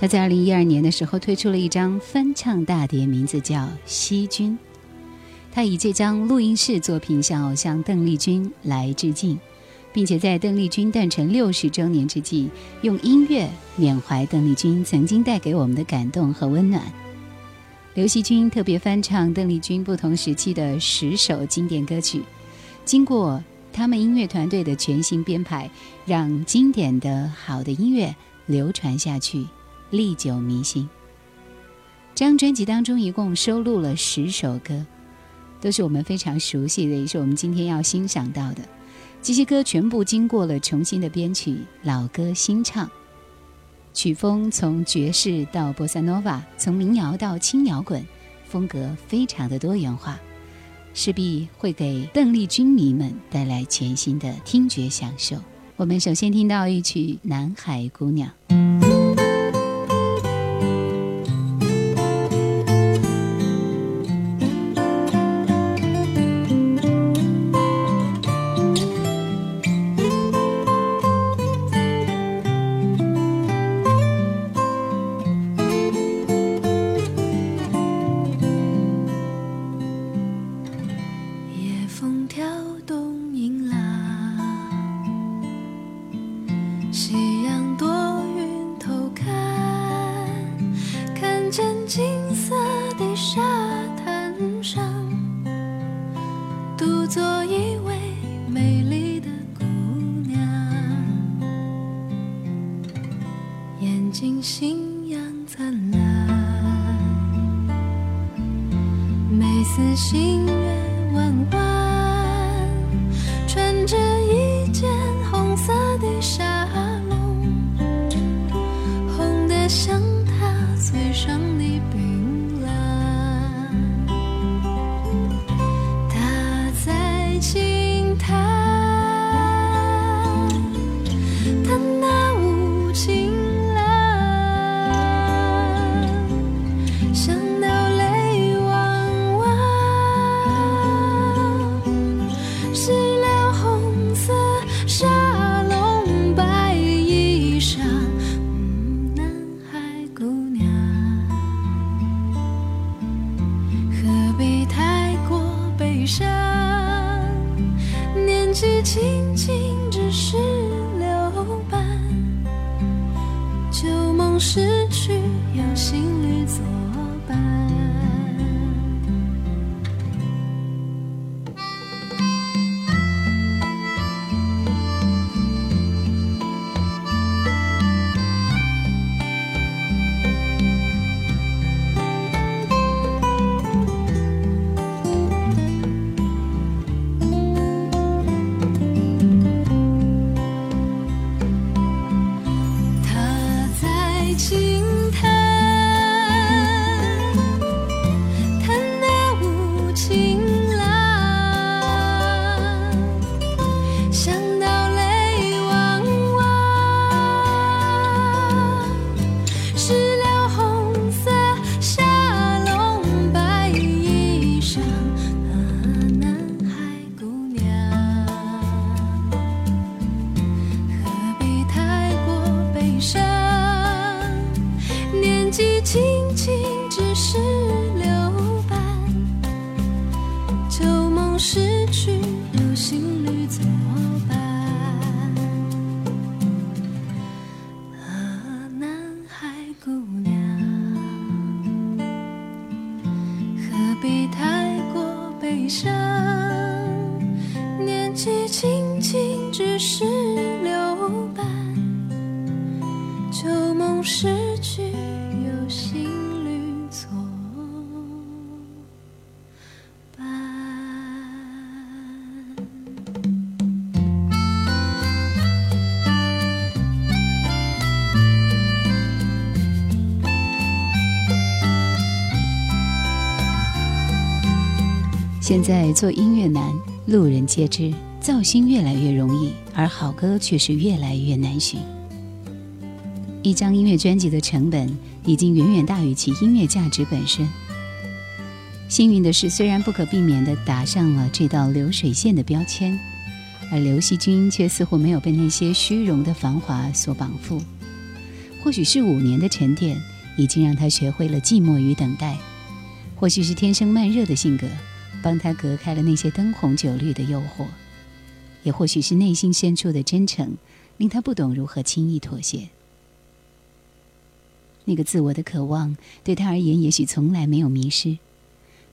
他在二零一二年的时候推出了一张翻唱大碟，名字叫《惜君》。他以这张录音室作品向偶像邓丽君来致敬，并且在邓丽君诞辰六十周年之际，用音乐缅怀邓丽君曾经带给我们的感动和温暖。刘惜君特别翻唱邓丽君不同时期的十首经典歌曲，经过他们音乐团队的全新编排，让经典的好的音乐流传下去，历久弥新。这张专辑当中一共收录了十首歌，都是我们非常熟悉的，也是我们今天要欣赏到的。这些歌全部经过了重新的编曲，老歌新唱。曲风从爵士到波萨诺瓦，从民谣到轻摇滚，风格非常的多元化，势必会给邓丽君迷们带来全新的听觉享受。我们首先听到一曲《南海姑娘》。眼睛星样灿烂眉似星月弯弯天气轻轻只是留伴，旧梦失去，有新侣作伴。现在做音乐难，路人皆知，造星越来越容易，而好歌却是越来越难寻。一张音乐专辑的成本已经远远大于其音乐价值本身。幸运的是，虽然不可避免地打上了这道流水线的标签，而刘惜君却似乎没有被那些虚荣的繁华所绑缚。或许是五年的沉淀，已经让他学会了寂寞与等待；或许是天生慢热的性格。帮他隔开了那些灯红酒绿的诱惑，也或许是内心深处的真诚，令他不懂如何轻易妥协。那个自我的渴望，对他而言也许从来没有迷失。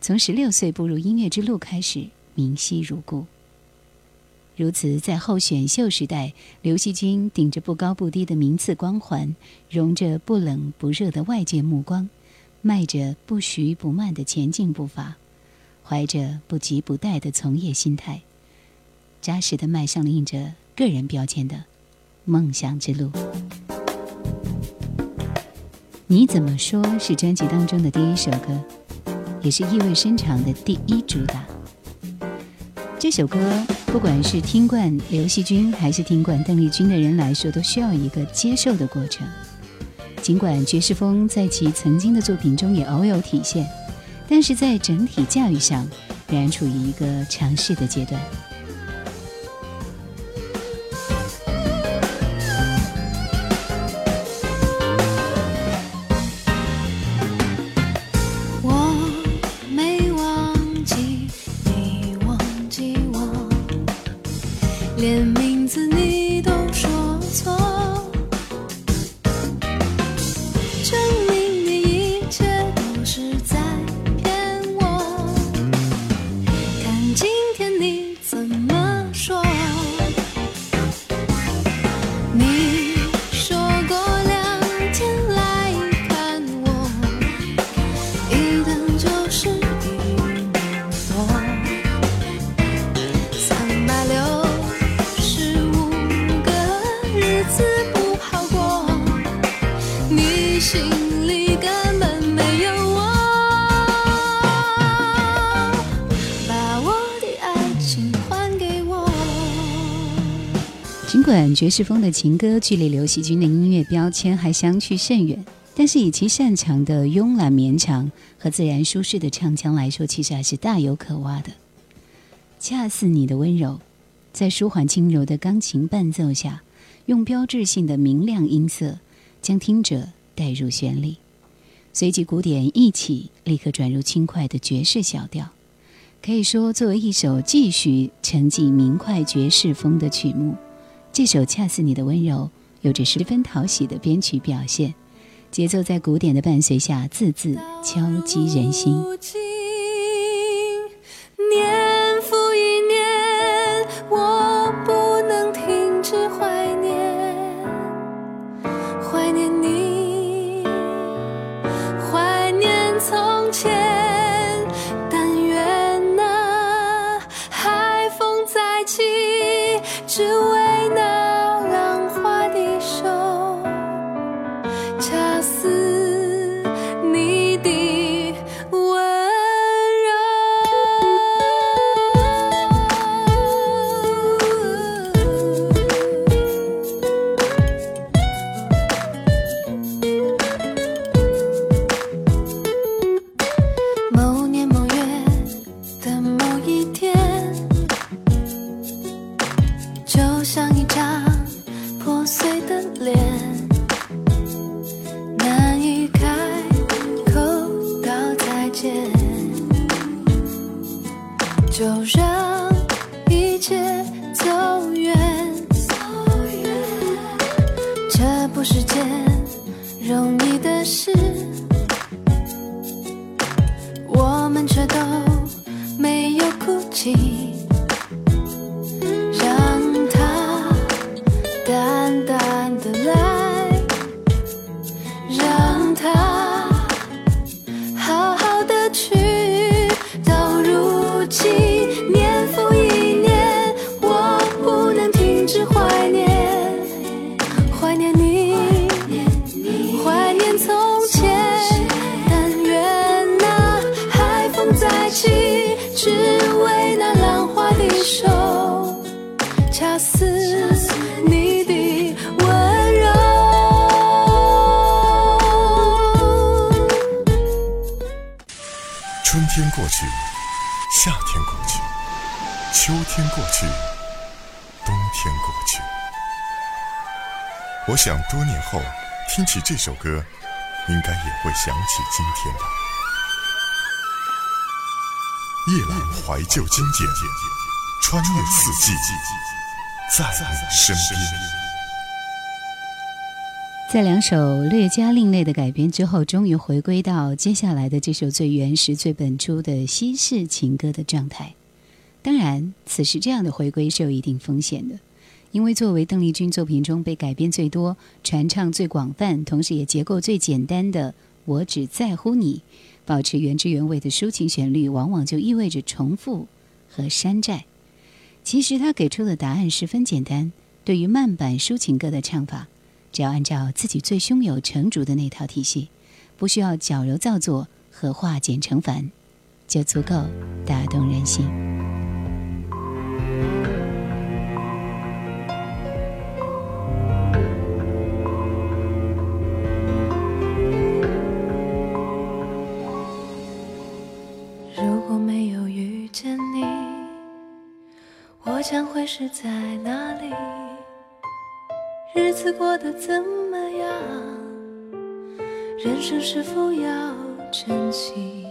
从十六岁步入音乐之路开始，明晰如故。如此，在后选秀时代，刘惜君顶着不高不低的名次光环，容着不冷不热的外界目光，迈着不徐不慢的前进步伐。怀着不急不怠的从业心态，扎实的迈上了印着个人标签的梦想之路。你怎么说是专辑当中的第一首歌，也是意味深长的第一主打。这首歌，不管是听惯刘惜君还是听惯邓丽君的人来说，都需要一个接受的过程。尽管爵士风在其曾经的作品中也偶有体现。但是在整体驾驭上，仍然处于一个尝试的阶段。爵士风的情歌距离刘惜君的音乐标签还相去甚远，但是以其擅长的慵懒绵长和自然舒适的唱腔来说，其实还是大有可挖的。恰似你的温柔，在舒缓轻柔的钢琴伴奏下，用标志性的明亮音色将听者带入旋律，随即鼓点一起，立刻转入轻快的爵士小调。可以说，作为一首继续沉寂明快爵士风的曲目。这首《恰似你的温柔》有着十分讨喜的编曲表现，节奏在古典的伴随下，字字敲击人心。年复一年，我不能停止怀念，怀念你，怀念从前。但愿那海风再起，只我。它我想多年后听起这首歌，应该也会想起今天吧。夜阑怀旧经典，穿越四季，在你身边。在两首略加另类的改编之后，终于回归到接下来的这首最原始、最本初的西式情歌的状态。当然，此时这样的回归是有一定风险的，因为作为邓丽君作品中被改编最多、传唱最广泛，同时也结构最简单的《我只在乎你》，保持原汁原味的抒情旋律，往往就意味着重复和山寨。其实他给出的答案十分简单：对于慢板抒情歌的唱法。只要按照自己最胸有成竹的那套体系，不需要矫揉造作和化简成繁，就足够打动人心。是在哪里？日子过得怎么样？人生是否要珍惜？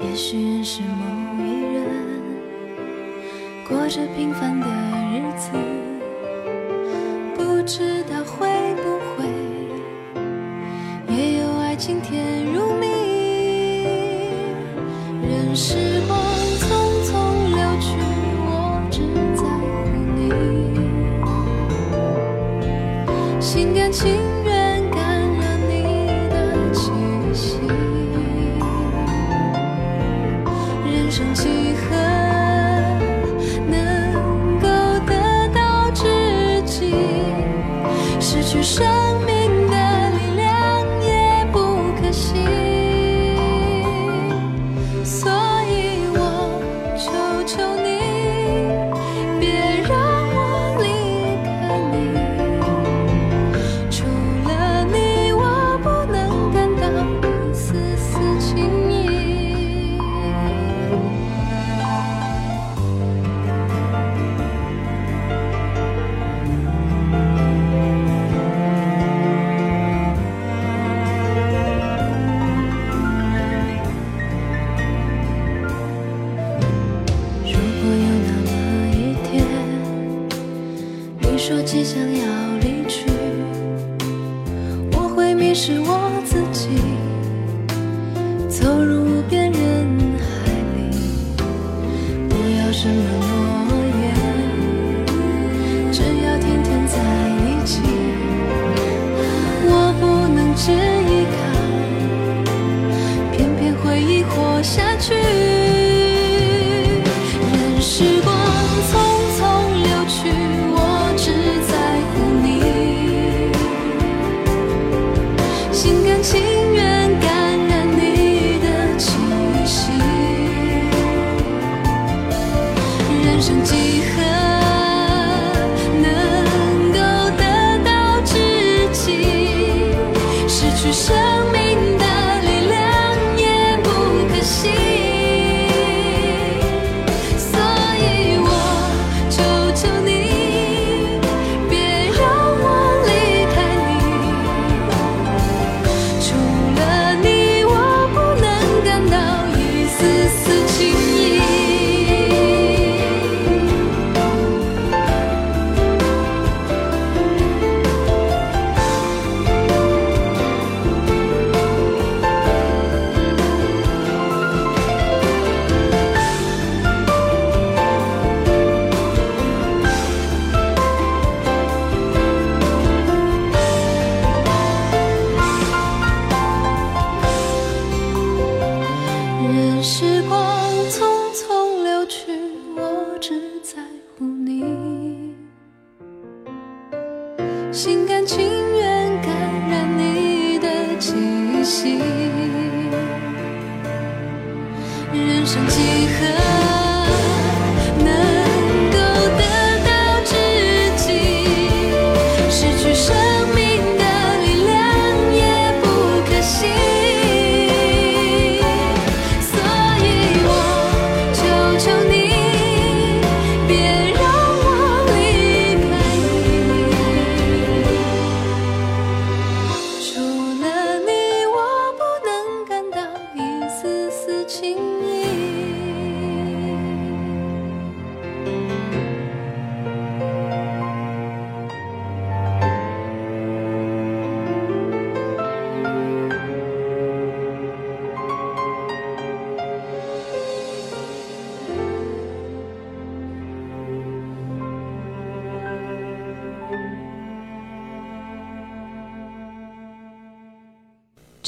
也许认识某一人，过着平凡的日子，不知道即将要离去，我会迷失我自己，走入无边人海里。不要什么。气息。人生几何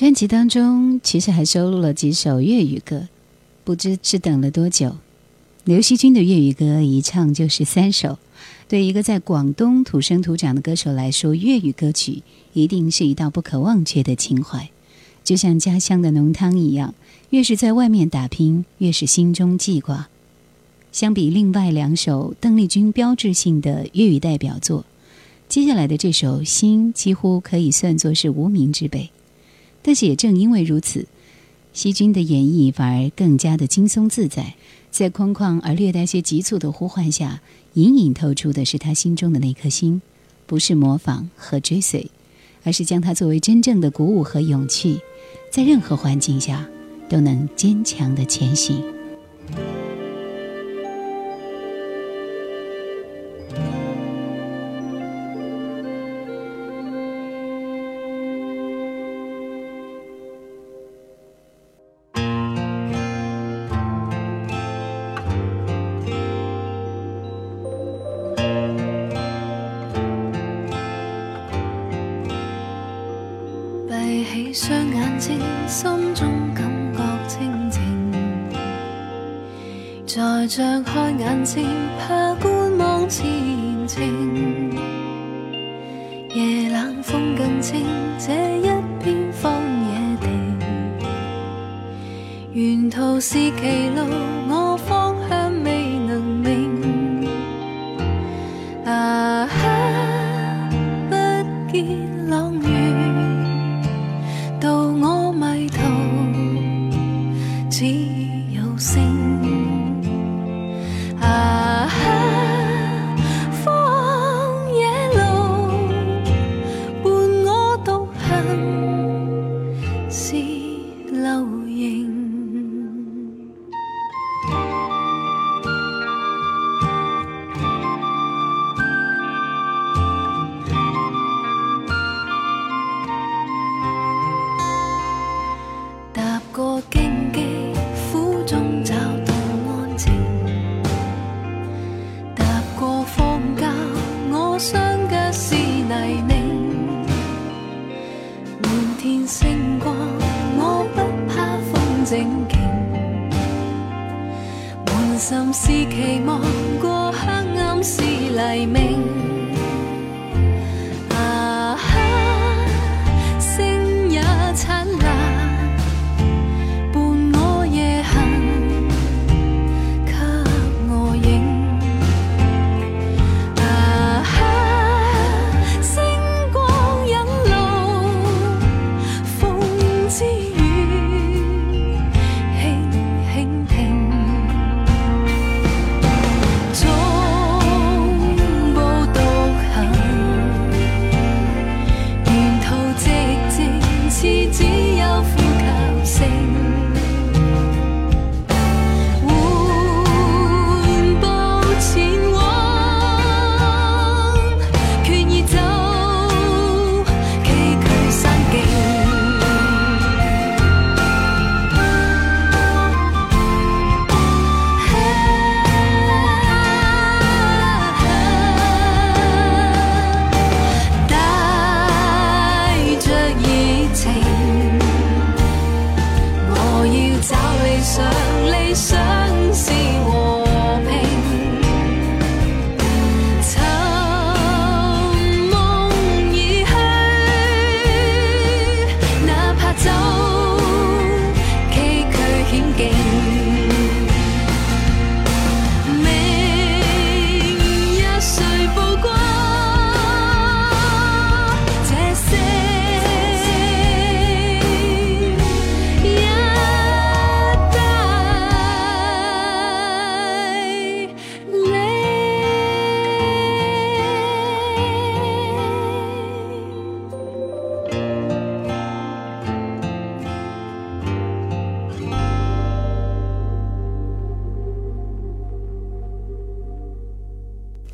专辑当中其实还收录了几首粤语歌，不知是等了多久。刘惜君的粤语歌一唱就是三首，对一个在广东土生土长的歌手来说，粤语歌曲一定是一道不可忘却的情怀，就像家乡的浓汤一样，越是在外面打拼，越是心中记挂。相比另外两首邓丽君标志性的粤语代表作，接下来的这首《心》几乎可以算作是无名之辈。但是也正因为如此，希君的演绎反而更加的轻松自在。在空旷而略带些急促的呼唤下，隐隐透出的是他心中的那颗心，不是模仿和追随，而是将它作为真正的鼓舞和勇气，在任何环境下都能坚强的前行。黎明。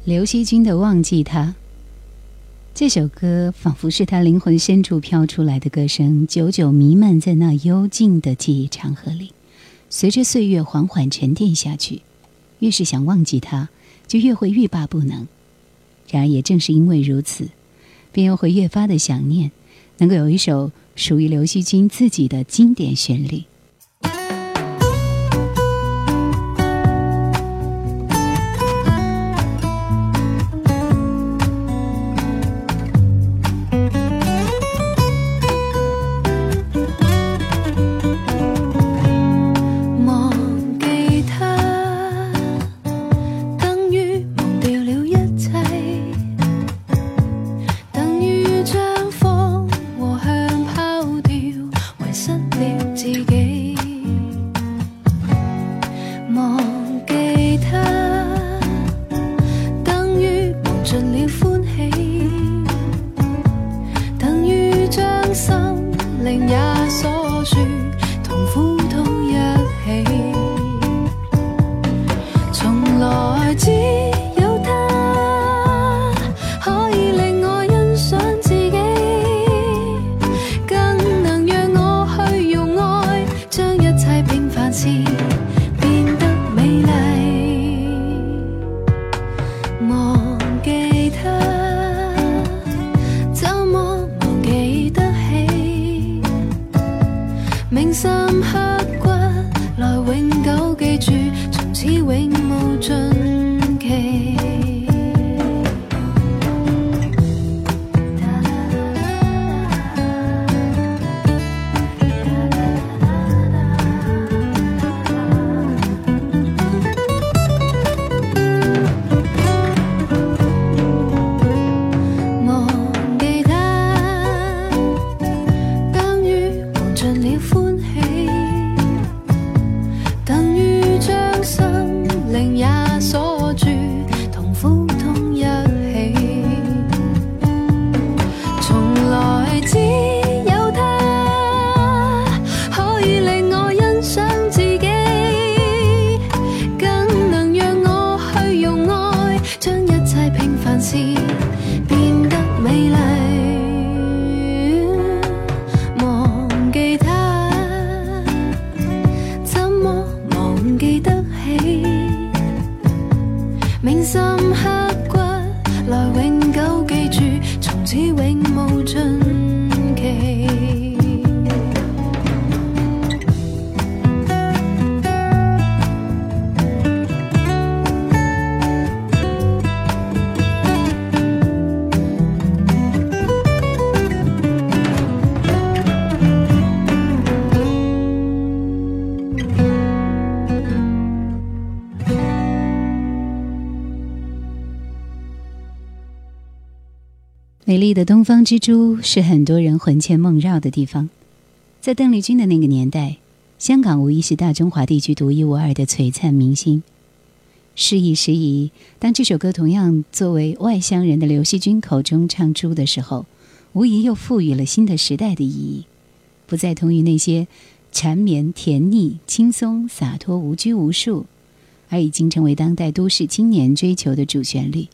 刘惜君的《忘记他》这首歌，仿佛是他灵魂深处飘出来的歌声，久久弥漫在那幽静的记忆长河里。随着岁月缓缓沉淀下去，越是想忘记他，就越会欲罢不能。然而，也正是因为如此，便又会越发的想念，能够有一首属于刘惜君自己的经典旋律。的东方之珠是很多人魂牵梦绕的地方。在邓丽君的那个年代，香港无疑是大中华地区独一无二的璀璨明星。时移时移，当这首歌同样作为外乡人的刘惜君口中唱出的时候，无疑又赋予了新的时代的意义，不再同于那些缠绵甜腻、轻松洒脱、无拘无束，而已经成为当代都市青年追求的主旋律。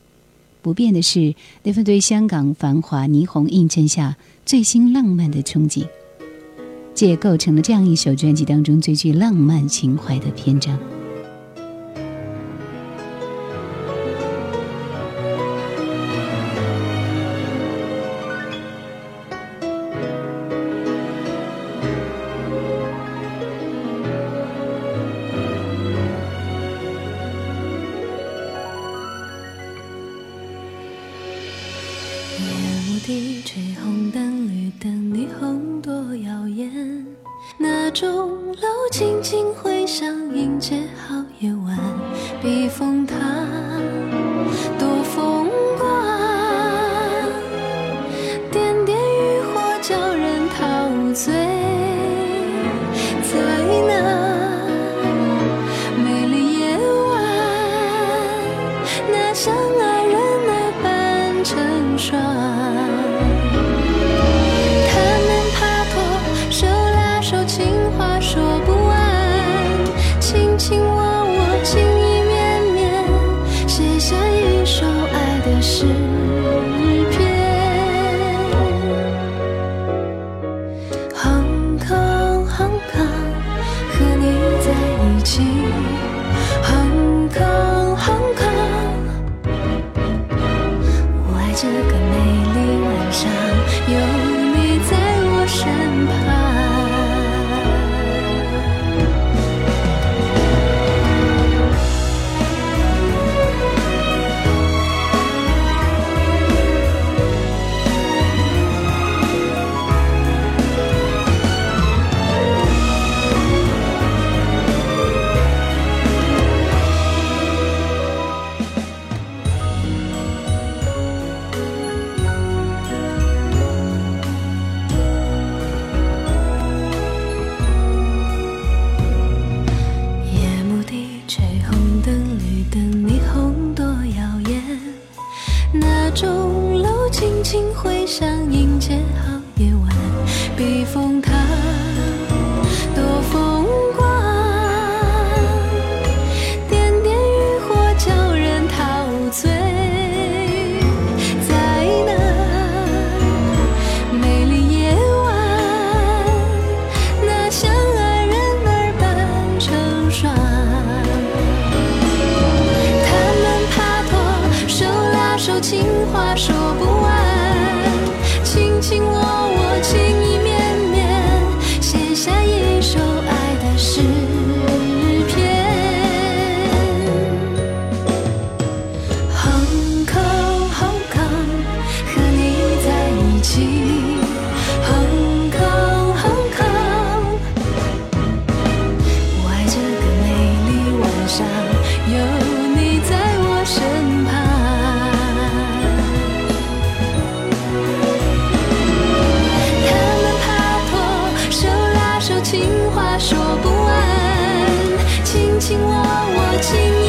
不变的是那份对香港繁华霓虹映衬下最新浪漫的憧憬，这也构成了这样一首专辑当中最具浪漫情怀的篇章。楼轻轻回响，迎接。说不完，卿卿我我，